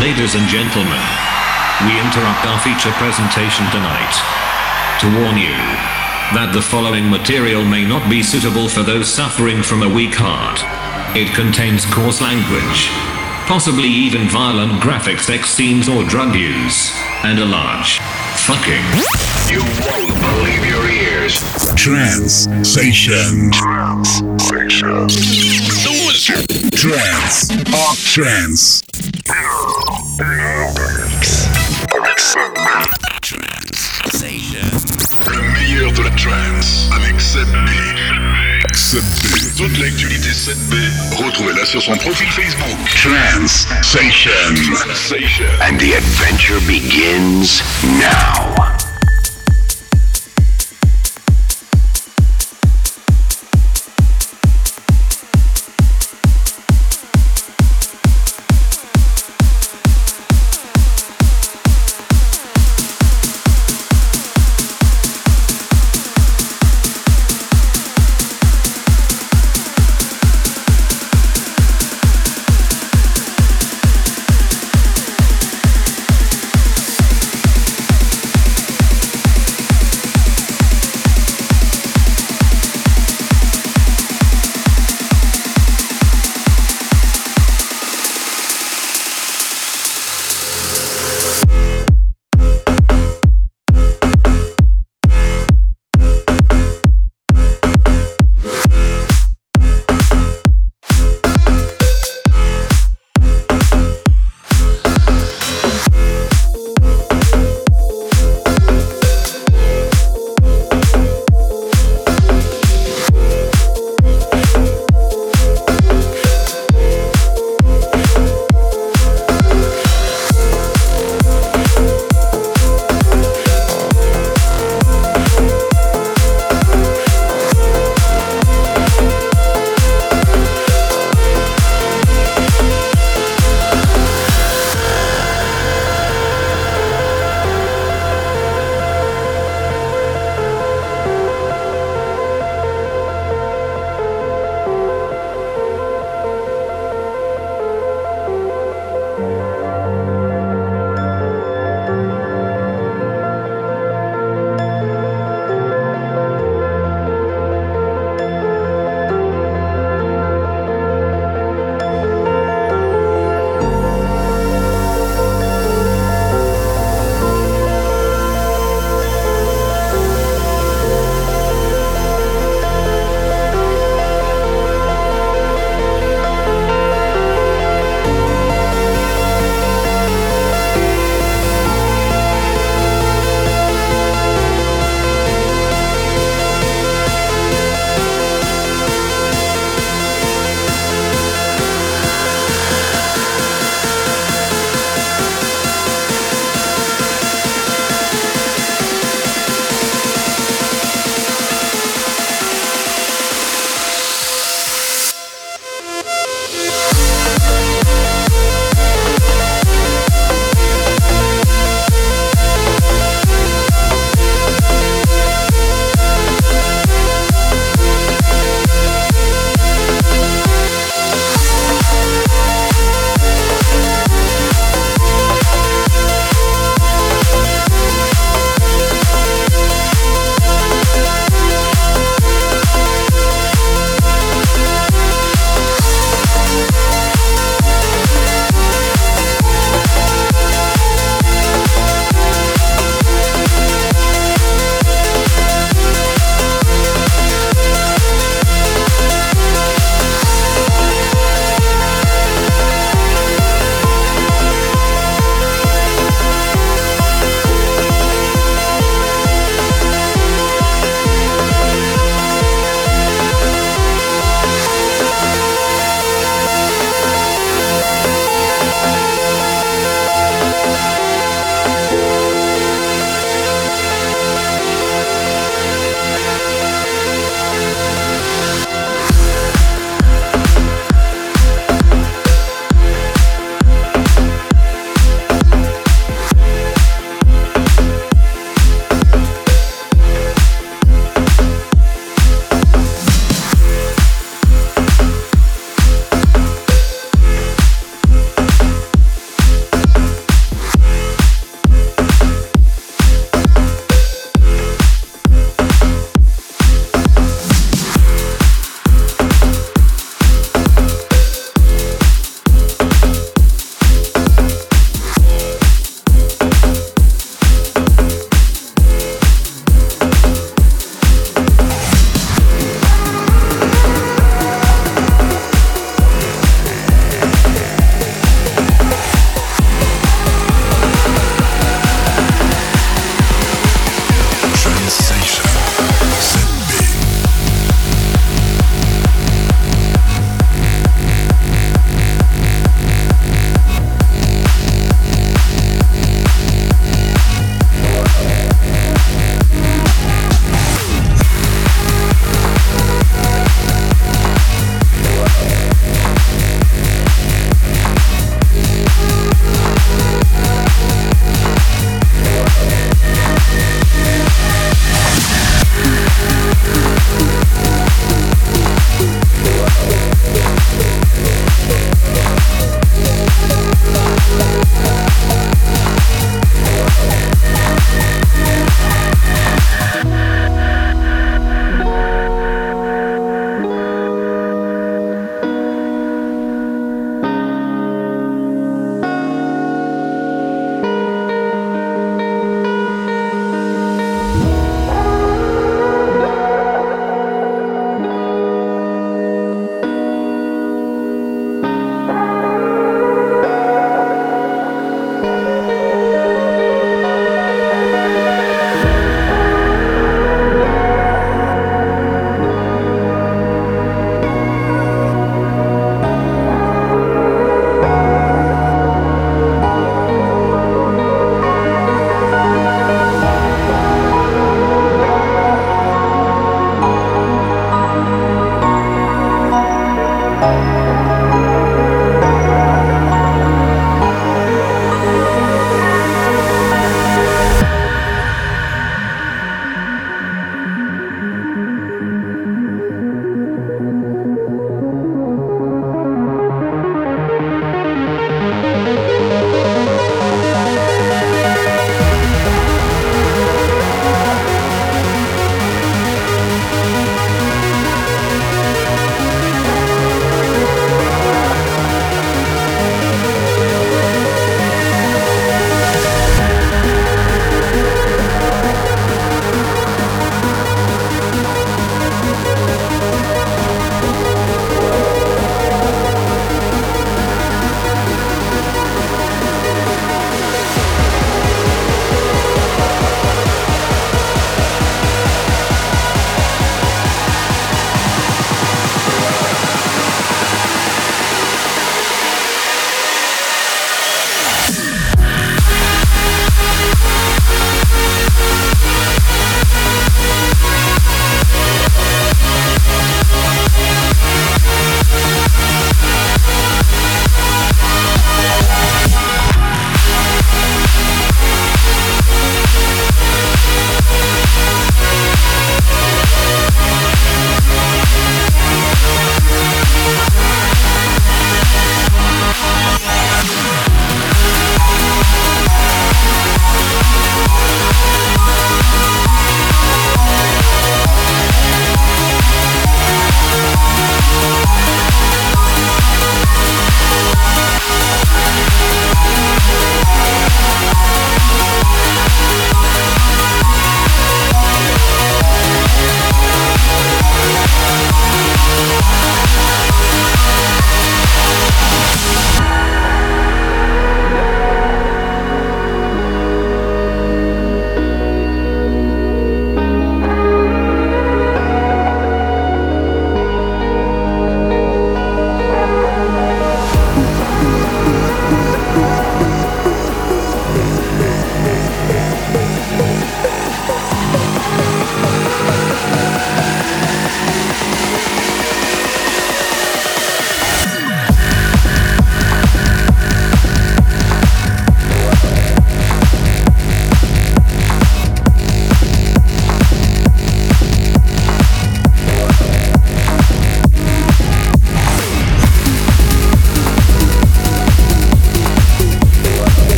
Ladies and gentlemen, we interrupt our feature presentation tonight to warn you that the following material may not be suitable for those suffering from a weak heart. It contains coarse language, possibly even violent graphic sex scenes or drug use, and a large fucking. You won't believe your. Trans Station. Station. Trans. Up Trans. Le meilleur de la trance avec Seb B. 7B. Toute l'actualité Seb B, retrouvez-la sur son profil Facebook. Trans Station. And the adventure begins now.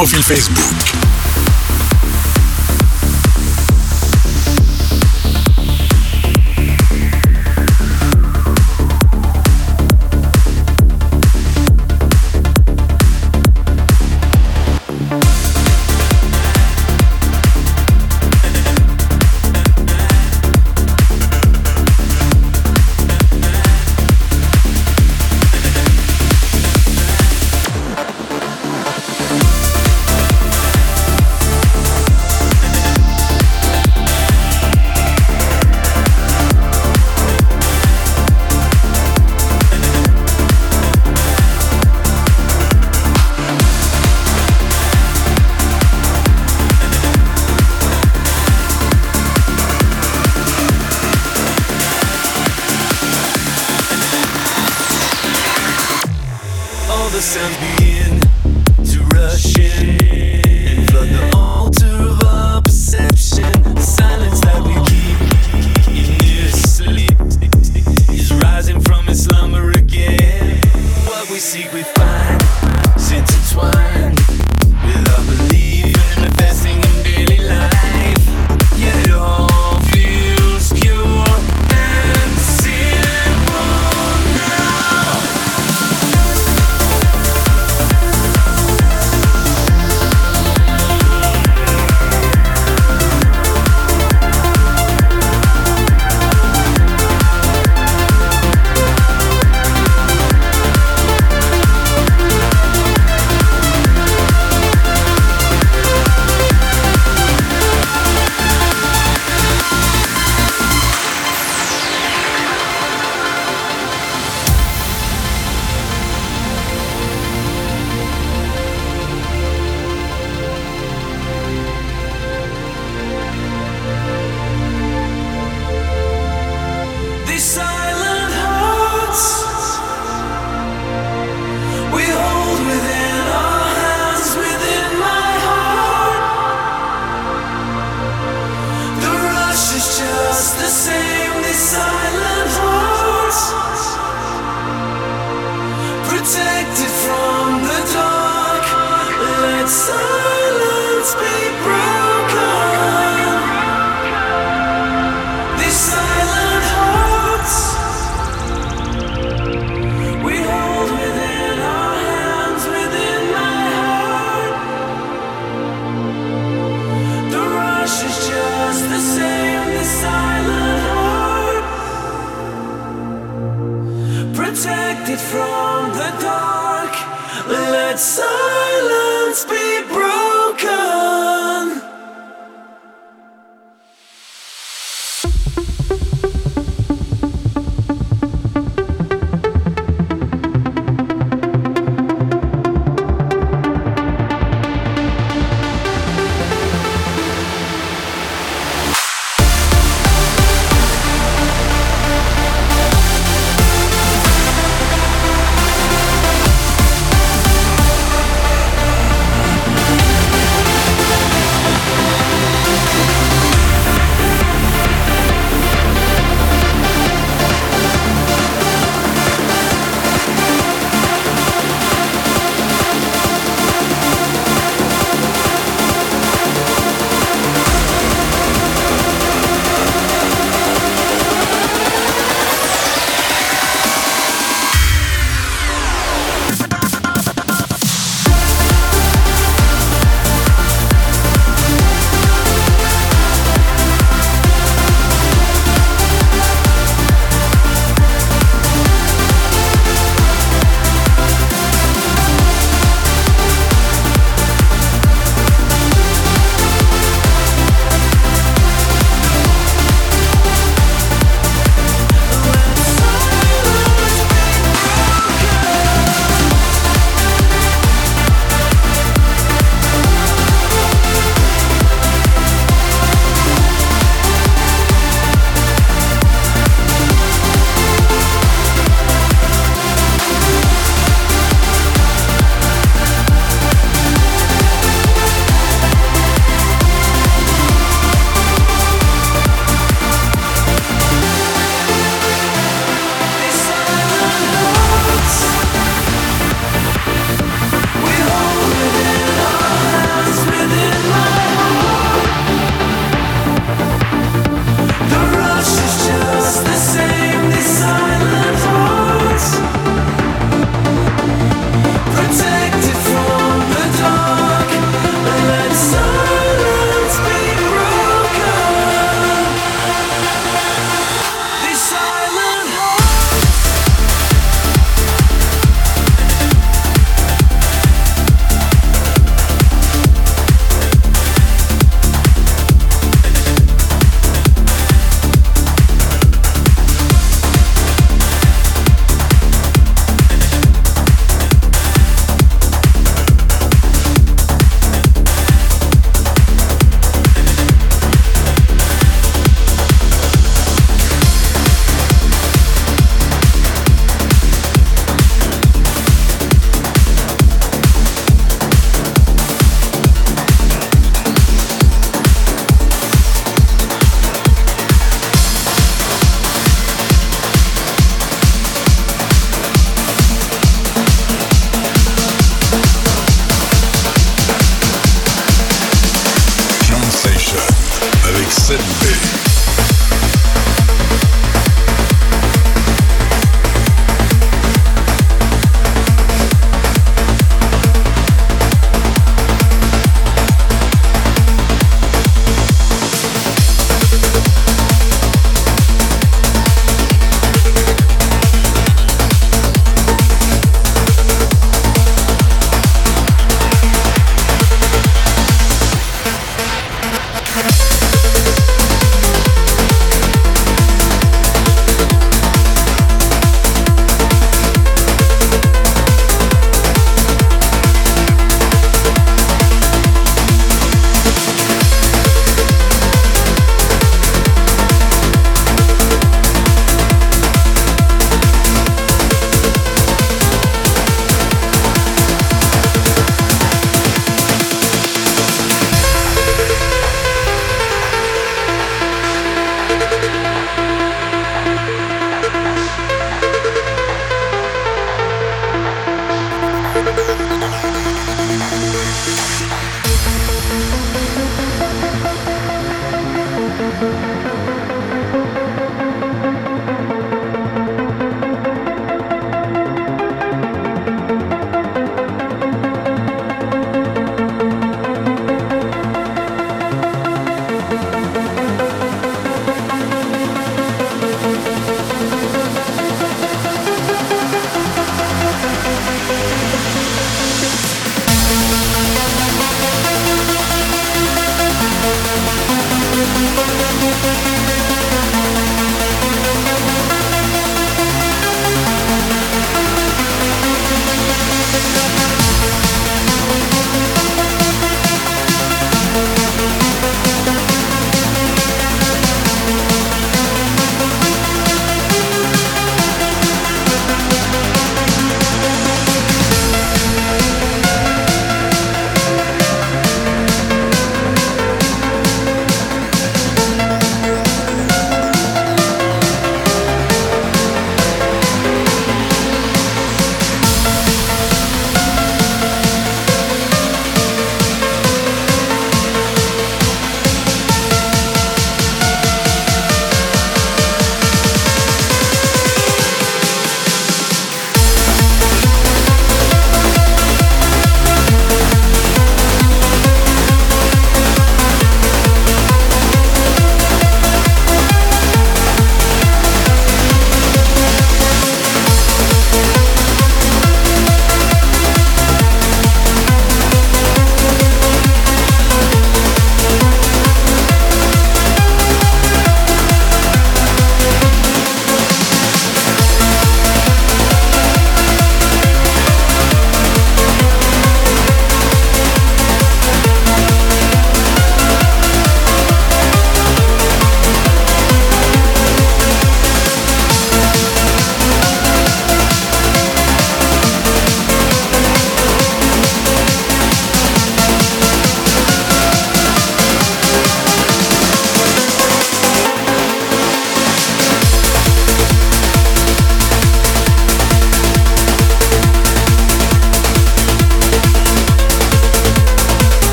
Seb B sur son profil Facebook.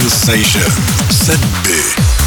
Sensation. Seb B.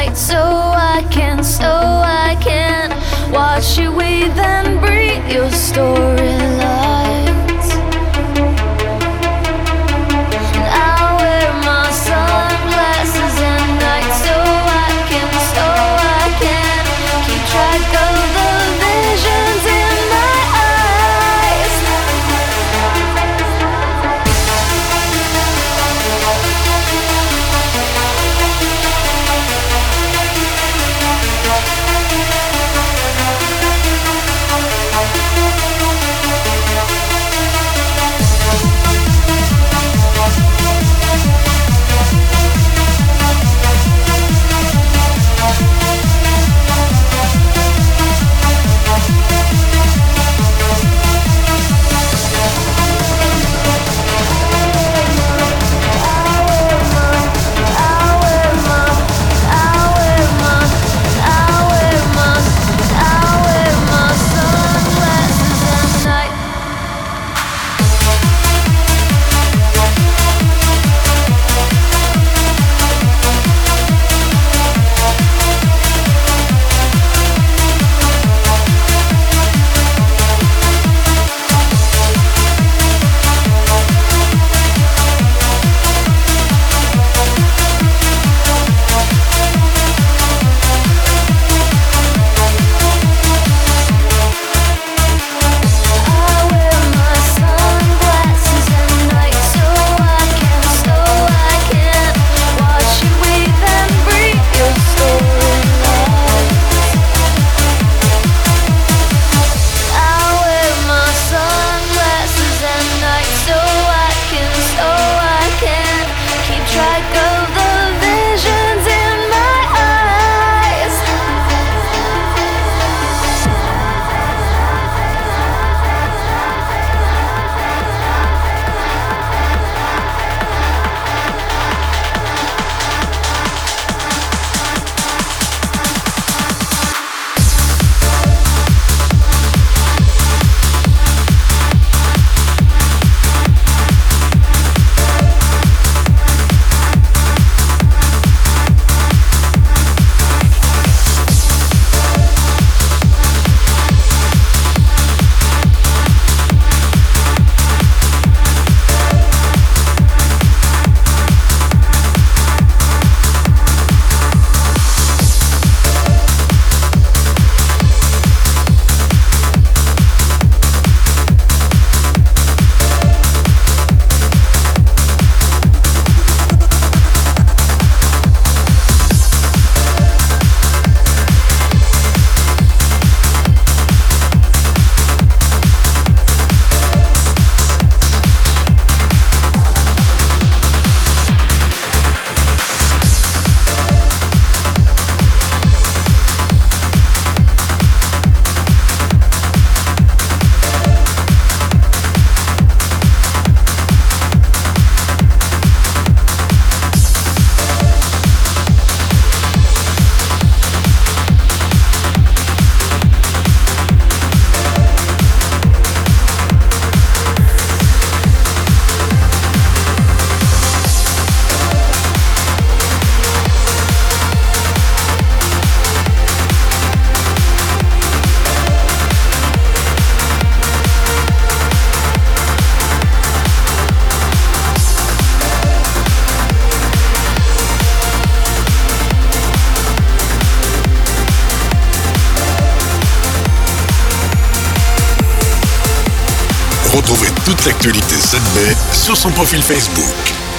light so I can, so I can watch you wave and breathe your story. Toute l'actualité 7B sur son profil Facebook.